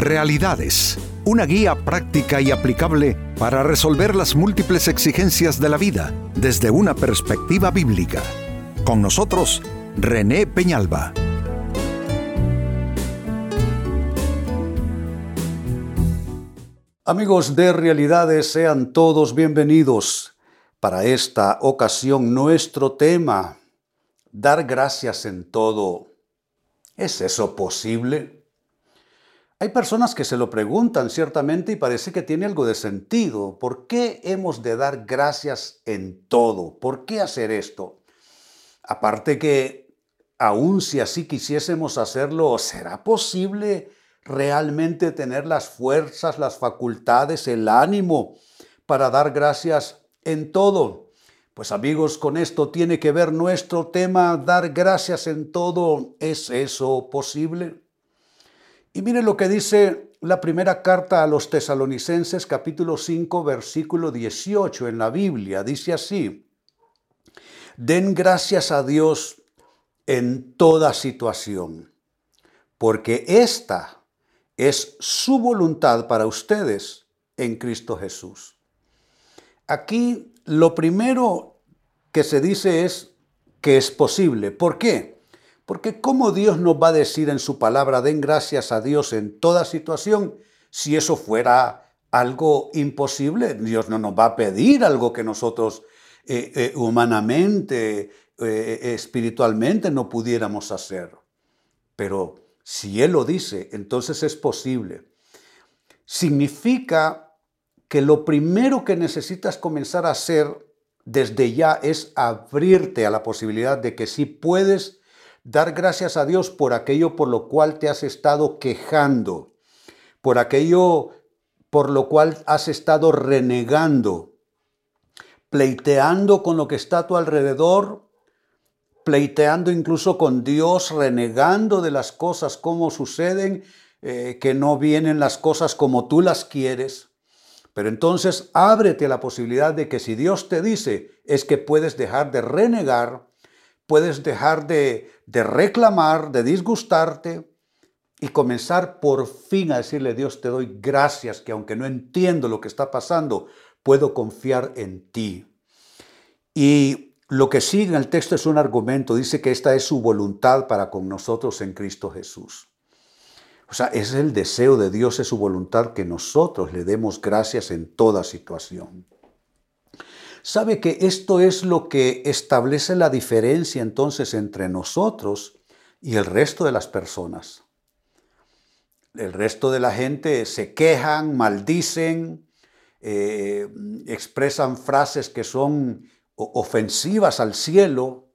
Realidades, una guía práctica y aplicable para resolver las múltiples exigencias de la vida desde una perspectiva bíblica. Con nosotros, René Peñalba. Amigos de Realidades, sean todos bienvenidos. Para esta ocasión, nuestro tema, dar gracias en todo. ¿Es eso posible? Hay personas que se lo preguntan ciertamente y parece que tiene algo de sentido. ¿Por qué hemos de dar gracias en todo? ¿Por qué hacer esto? Aparte que, aun si así quisiésemos hacerlo, ¿será posible realmente tener las fuerzas, las facultades, el ánimo para dar gracias en todo? Pues amigos, con esto tiene que ver nuestro tema, dar gracias en todo. ¿Es eso posible? Y miren lo que dice la primera carta a los tesalonicenses capítulo 5 versículo 18 en la Biblia. Dice así, den gracias a Dios en toda situación, porque esta es su voluntad para ustedes en Cristo Jesús. Aquí lo primero que se dice es que es posible. ¿Por qué? Porque ¿cómo Dios nos va a decir en su palabra, den gracias a Dios en toda situación, si eso fuera algo imposible? Dios no nos va a pedir algo que nosotros eh, eh, humanamente, eh, espiritualmente no pudiéramos hacer. Pero si Él lo dice, entonces es posible. Significa que lo primero que necesitas comenzar a hacer desde ya es abrirte a la posibilidad de que sí puedes Dar gracias a Dios por aquello por lo cual te has estado quejando, por aquello por lo cual has estado renegando, pleiteando con lo que está a tu alrededor, pleiteando incluso con Dios, renegando de las cosas como suceden, eh, que no vienen las cosas como tú las quieres. Pero entonces ábrete la posibilidad de que si Dios te dice es que puedes dejar de renegar, puedes dejar de, reclamar, de disgustarte y comenzar por fin a decirle, Dios, te doy gracias que aunque no entiendo lo que está pasando, puedo confiar en ti. Y lo que sigue en el texto es un argumento, dice que esta es su voluntad para con nosotros en Cristo Jesús. O sea, es el deseo de Dios, es su voluntad que nosotros le demos gracias en toda situación. Sabe que esto es lo que establece la diferencia entonces entre nosotros y el resto de las personas. El resto de la gente se quejan, maldicen, eh, expresan frases que son ofensivas al cielo,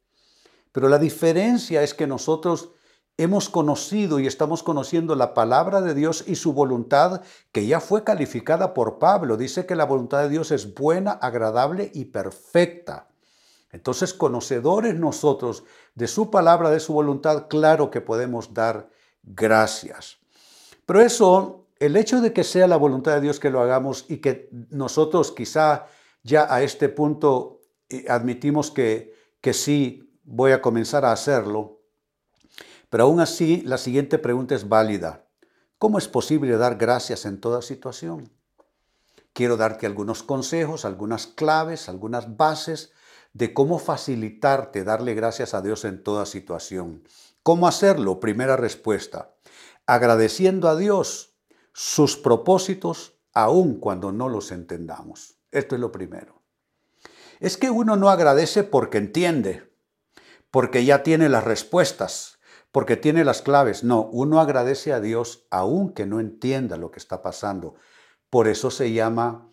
pero la diferencia es que nosotros hemos conocido y estamos conociendo la palabra de Dios y su voluntad que ya fue calificada por Pablo. Dice que la voluntad de Dios es buena, agradable y perfecta. Entonces, conocedores nosotros de su palabra, de su voluntad, claro que podemos dar gracias. Pero eso, el hecho de que sea la voluntad de Dios que lo hagamos y que nosotros quizá ya a este punto eh, admitimos que, que sí voy a comenzar a hacerlo, pero aún así, la siguiente pregunta es válida. ¿Cómo es posible dar gracias en toda situación? Quiero darte algunos consejos, algunas claves, algunas bases de cómo facilitarte darle gracias a Dios en toda situación. ¿Cómo hacerlo? Primera respuesta. Agradeciendo a Dios sus propósitos aun cuando no los entendamos. Esto es lo primero. Es que uno no agradece porque entiende, porque ya tiene las respuestas, porque tiene las claves. No, uno agradece a Dios aunque no entienda lo que está pasando. Por eso se llama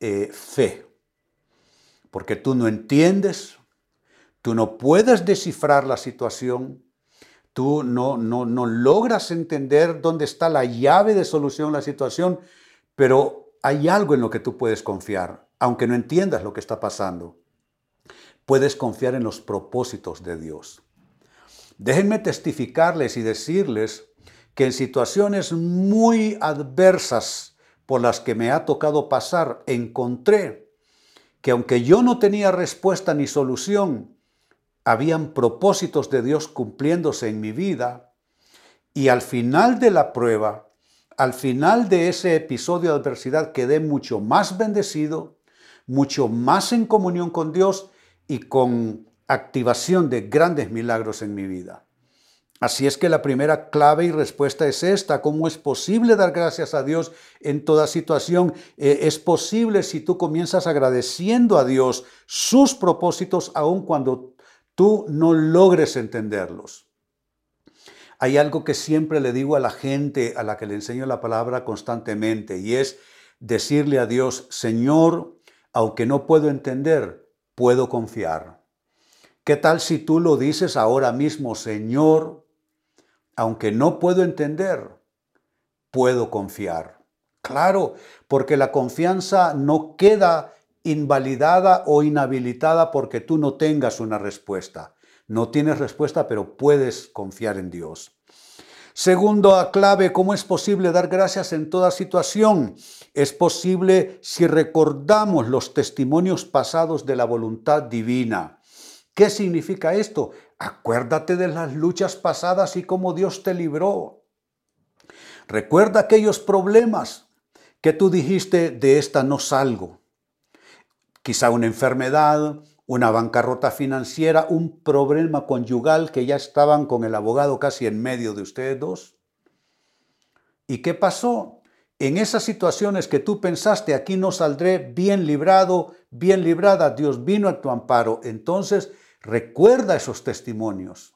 eh, fe. Porque tú no entiendes, tú no puedes descifrar la situación, tú no, no, no logras entender dónde está la llave de solución a la situación, pero hay algo en lo que tú puedes confiar, aunque no entiendas lo que está pasando. Puedes confiar en los propósitos de Dios. Déjenme testificarles y decirles que en situaciones muy adversas por las que me ha tocado pasar, encontré que aunque yo no tenía respuesta ni solución, habían propósitos de Dios cumpliéndose en mi vida. Y al final de la prueba al final de ese episodio de adversidad quedé mucho más bendecido, mucho más en comunión con Dios y con activación de grandes milagros en mi vida. Así es que la primera clave y respuesta es esta. ¿Cómo es posible dar gracias a Dios en toda situación? Eh, es posible si tú comienzas agradeciendo a Dios sus propósitos aun cuando tú no logres entenderlos. Hay algo que siempre le digo a la gente a la que le enseño la palabra constantemente y es decirle a Dios, Señor, aunque no puedo entender, puedo confiar. ¿Qué tal si tú lo dices ahora mismo, Señor, aunque no puedo entender, puedo confiar? Claro, porque la confianza no queda invalidada o inhabilitada porque tú no tengas una respuesta. No tienes respuesta, pero puedes confiar en Dios. Segundo clave, ¿cómo es posible dar gracias en toda situación? Es posible si recordamos los testimonios pasados de la voluntad divina. ¿Qué significa esto? Acuérdate de las luchas pasadas y cómo Dios te libró. Recuerda aquellos problemas que tú dijiste, de esta no salgo. Quizá una enfermedad, una bancarrota financiera, un problema conyugal que ya estaban con el abogado casi en medio de ustedes dos. ¿Y qué pasó? En esas situaciones que tú pensaste, aquí no saldré bien librado, bien librada, Dios vino a tu amparo. Entonces, recuerda esos testimonios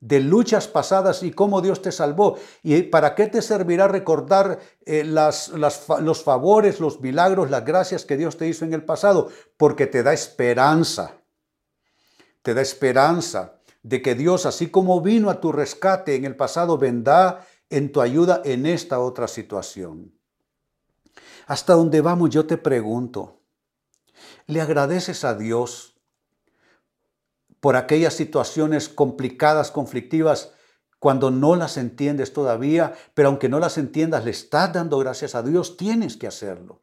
de luchas pasadas y cómo Dios te salvó. ¿Y para qué te servirá recordar eh, los favores, los milagros, las gracias que Dios te hizo en el pasado? Porque te da esperanza. Te da esperanza de que Dios, así como vino a tu rescate en el pasado, vendrá en tu ayuda en esta otra situación. Hasta dónde vamos, yo te pregunto, ¿le agradeces a Dios por aquellas situaciones complicadas, conflictivas, cuando no las entiendes todavía, pero aunque no las entiendas, le estás dando gracias a Dios, tienes que hacerlo.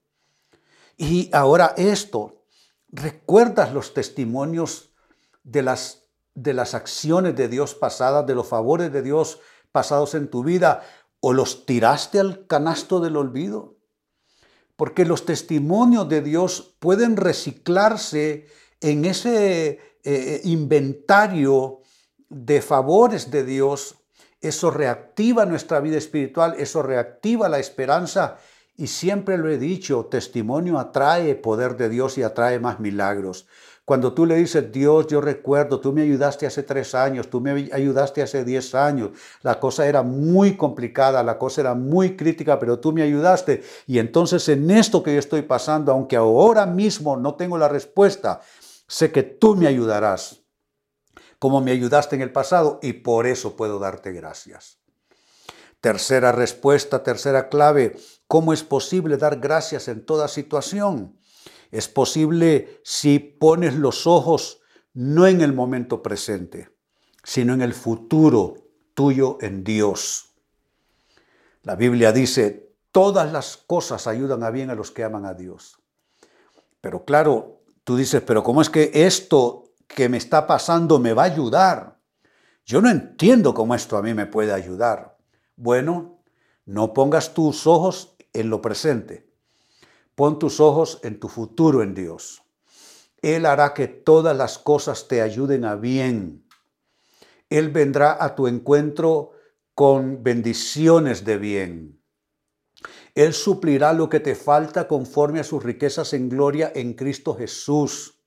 Y ahora esto, ¿recuerdas los testimonios de las, de las acciones de Dios pasadas, de los favores de Dios pasados en tu vida, o los tiraste al canasto del olvido? Porque los testimonios de Dios pueden reciclarse en ese eh, inventario de favores de Dios, eso reactiva nuestra vida espiritual, eso reactiva la esperanza y siempre lo he dicho, testimonio atrae poder de Dios y atrae más milagros. Cuando tú le dices, Dios, yo recuerdo, tú me ayudaste hace tres años, tú me ayudaste hace diez años, la cosa era muy complicada, la cosa era muy crítica, pero tú me ayudaste. Y entonces en esto que yo estoy pasando, aunque ahora mismo no tengo la respuesta, Sé que tú me ayudarás como me ayudaste en el pasado y por eso puedo darte gracias. Tercera respuesta, tercera clave, ¿cómo es posible dar gracias en toda situación? Es posible si pones los ojos no en el momento presente, sino en el futuro tuyo en Dios. La Biblia dice, todas las cosas ayudan a bien a los que aman a Dios. Pero claro, Tú dices, pero ¿cómo es que esto que me está pasando me va a ayudar? Yo no entiendo cómo esto a mí me puede ayudar. Bueno, no pongas tus ojos en lo presente. Pon tus ojos en tu futuro en Dios. Él hará que todas las cosas te ayuden a bien. Él vendrá a tu encuentro con bendiciones de bien. Él suplirá lo que te falta conforme a sus riquezas en gloria en Cristo Jesús.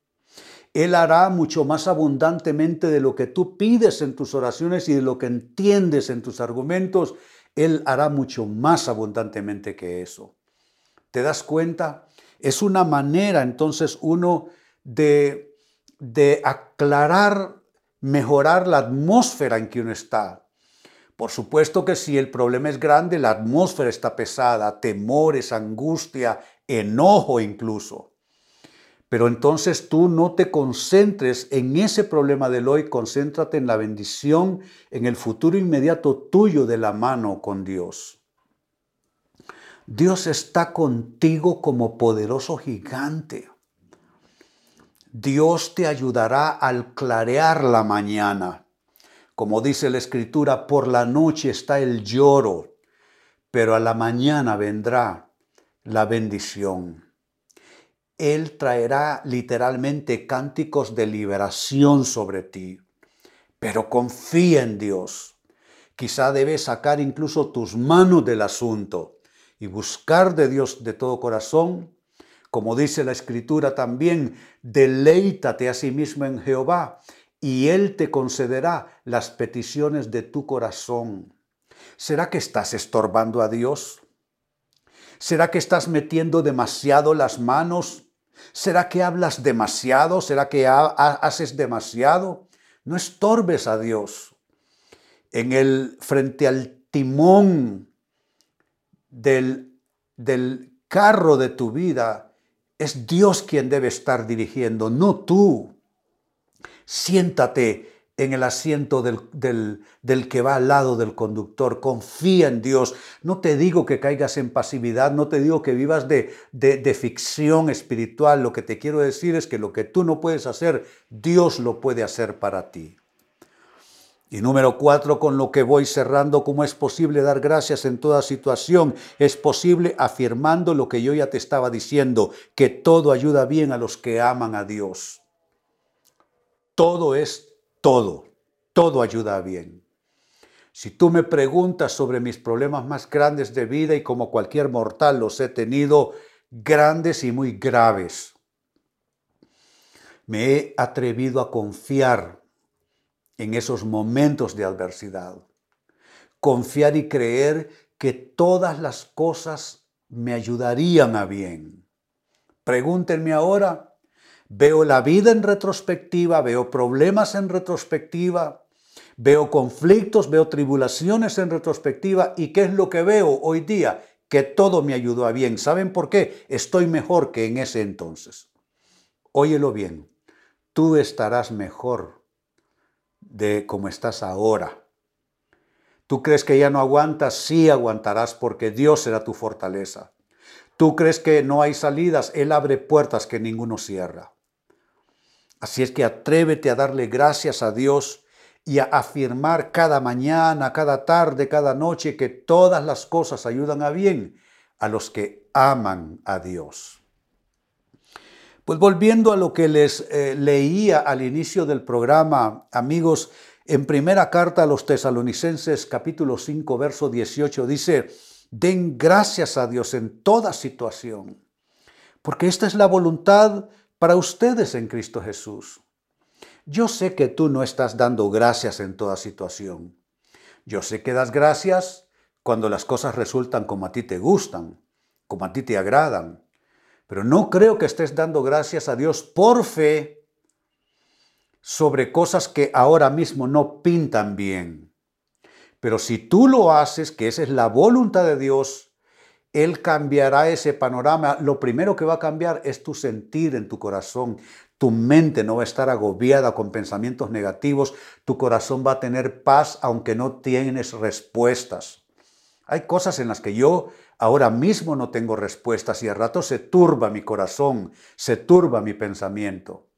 Él hará mucho más abundantemente de lo que tú pides en tus oraciones y de lo que entiendes en tus argumentos. Él hará mucho más abundantemente que eso. ¿Te das cuenta? Es una manera entonces uno de, de aclarar, mejorar la atmósfera en que uno está. Por supuesto que si el problema es grande, la atmósfera está pesada, temores, angustia, enojo incluso. Pero entonces tú no te concentres en ese problema del hoy, concéntrate en la bendición, en el futuro inmediato tuyo de la mano con Dios. Dios está contigo como poderoso gigante. Dios te ayudará al clarear la mañana. Como dice la escritura, por la noche está el lloro, pero a la mañana vendrá la bendición. Él traerá literalmente cánticos de liberación sobre ti. Pero confía en Dios. Quizá debes sacar incluso tus manos del asunto y buscar de Dios de todo corazón. Como dice la escritura también, deleítate a sí mismo en Jehová y Él te concederá las peticiones de tu corazón. ¿Será que estás estorbando a Dios? ¿Será que estás metiendo demasiado las manos ¿Será que hablas demasiado? ¿Será que haces demasiado? No estorbes a Dios. En el frente al timón del, del carro de tu vida, es Dios quien debe estar dirigiendo, no tú. Siéntate en el asiento del, que va al lado del conductor. Confía en Dios. No te digo que caigas en pasividad, no te digo que vivas de, de ficción espiritual. Lo que te quiero decir es que lo que tú no puedes hacer, Dios lo puede hacer para ti. Y número cuatro, con lo que voy cerrando, ¿cómo es posible dar gracias en toda situación? Es posible afirmando lo que yo ya te estaba diciendo, que todo ayuda bien a los que aman a Dios. Todo es todo, todo ayuda bien. Si tú me preguntas sobre mis problemas más grandes de vida y como cualquier mortal los he tenido grandes y muy graves, me he atrevido a confiar en esos momentos de adversidad. Confiar y creer que todas las cosas me ayudarían a bien. Pregúntenme ahora Veo la vida en retrospectiva, veo problemas en retrospectiva, veo conflictos, veo tribulaciones en retrospectiva. ¿Y qué es lo que veo hoy día? Que todo me ayudó a bien. ¿Saben por qué? Estoy mejor que en ese entonces. Óyelo bien, tú estarás mejor de como estás ahora. ¿Tú crees que ya no aguantas? Sí aguantarás porque Dios será tu fortaleza. ¿Tú crees que no hay salidas? Él abre puertas que ninguno cierra. Así es que atrévete a darle gracias a Dios y a afirmar cada mañana, cada tarde, cada noche que todas las cosas ayudan a bien a los que aman a Dios. Pues volviendo a lo que les eh, leía al inicio del programa, amigos, en primera carta a los tesalonicenses capítulo 5 verso 18 dice, den gracias a Dios en toda situación, porque esta es la voluntad para ustedes en Cristo Jesús. Yo sé que tú no estás dando gracias en toda situación. Yo sé que das gracias cuando las cosas resultan como a ti te gustan, como a ti te agradan. Pero no creo que estés dando gracias a Dios por fe sobre cosas que ahora mismo no pintan bien. Pero si tú lo haces, que esa es la voluntad de Dios, él cambiará ese panorama. Lo primero que va a cambiar es tu sentir en tu corazón. Tu mente no va a estar agobiada con pensamientos negativos. Tu corazón va a tener paz aunque no tienes respuestas. Hay cosas en las que yo ahora mismo no tengo respuestas y a rato se turba mi corazón, se turba mi pensamiento.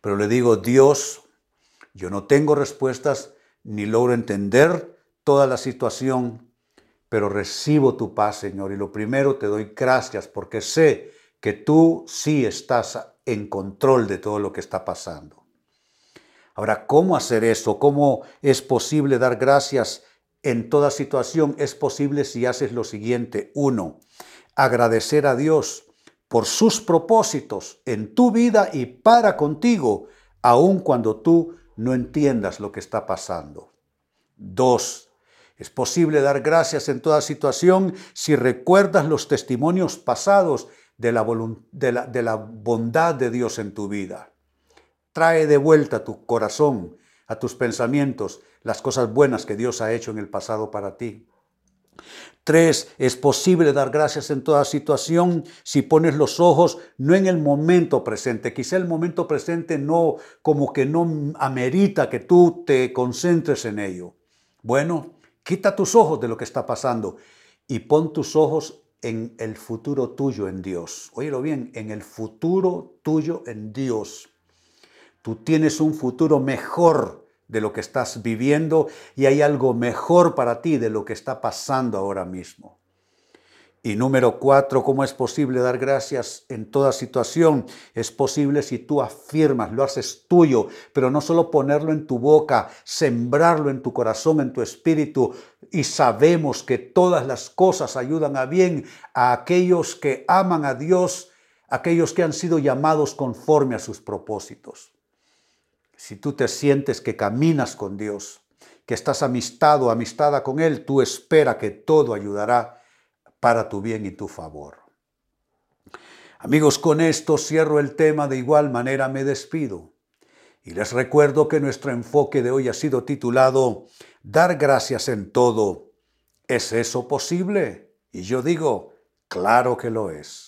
Pero le digo, Dios, yo no tengo respuestas ni logro entender toda la situación, pero recibo tu paz, Señor. Y lo primero te doy gracias porque sé que tú sí estás en control de todo lo que está pasando. Ahora, ¿cómo hacer eso? ¿Cómo es posible dar gracias en toda situación? Es posible si haces lo siguiente. Uno, agradecer a Dios por sus propósitos en tu vida y para contigo, aun cuando tú no entiendas lo que está pasando. Dos, es posible dar gracias en toda situación si recuerdas los testimonios pasados de la, de la, bondad de Dios en tu vida. Trae de vuelta tu corazón, a tus pensamientos, las cosas buenas que Dios ha hecho en el pasado para ti. Tres, es posible dar gracias en toda situación si pones los ojos no en el momento presente. Quizá el momento presente no, como que no amerita que tú te concentres en ello. Bueno, Quita tus ojos de lo que está pasando y pon tus ojos en el futuro tuyo en Dios. Óyelo bien, en el futuro tuyo en Dios. Tú tienes un futuro mejor de lo que estás viviendo y hay algo mejor para ti de lo que está pasando ahora mismo. Y número cuatro, ¿cómo es posible dar gracias en toda situación? Es posible si tú afirmas, lo haces tuyo, pero no solo ponerlo en tu boca, sembrarlo en tu corazón, en tu espíritu. Y sabemos que todas las cosas ayudan a bien a aquellos que aman a Dios, aquellos que han sido llamados conforme a sus propósitos. Si tú te sientes que caminas con Dios, que estás amistado, amistada con Él, tú espera que todo ayudará para tu bien y tu favor. Amigos, con esto cierro el tema, de igual manera me despido. Y les recuerdo que nuestro enfoque de hoy ha sido titulado Dar gracias en todo. ¿Es eso posible? Y yo digo, claro que lo es.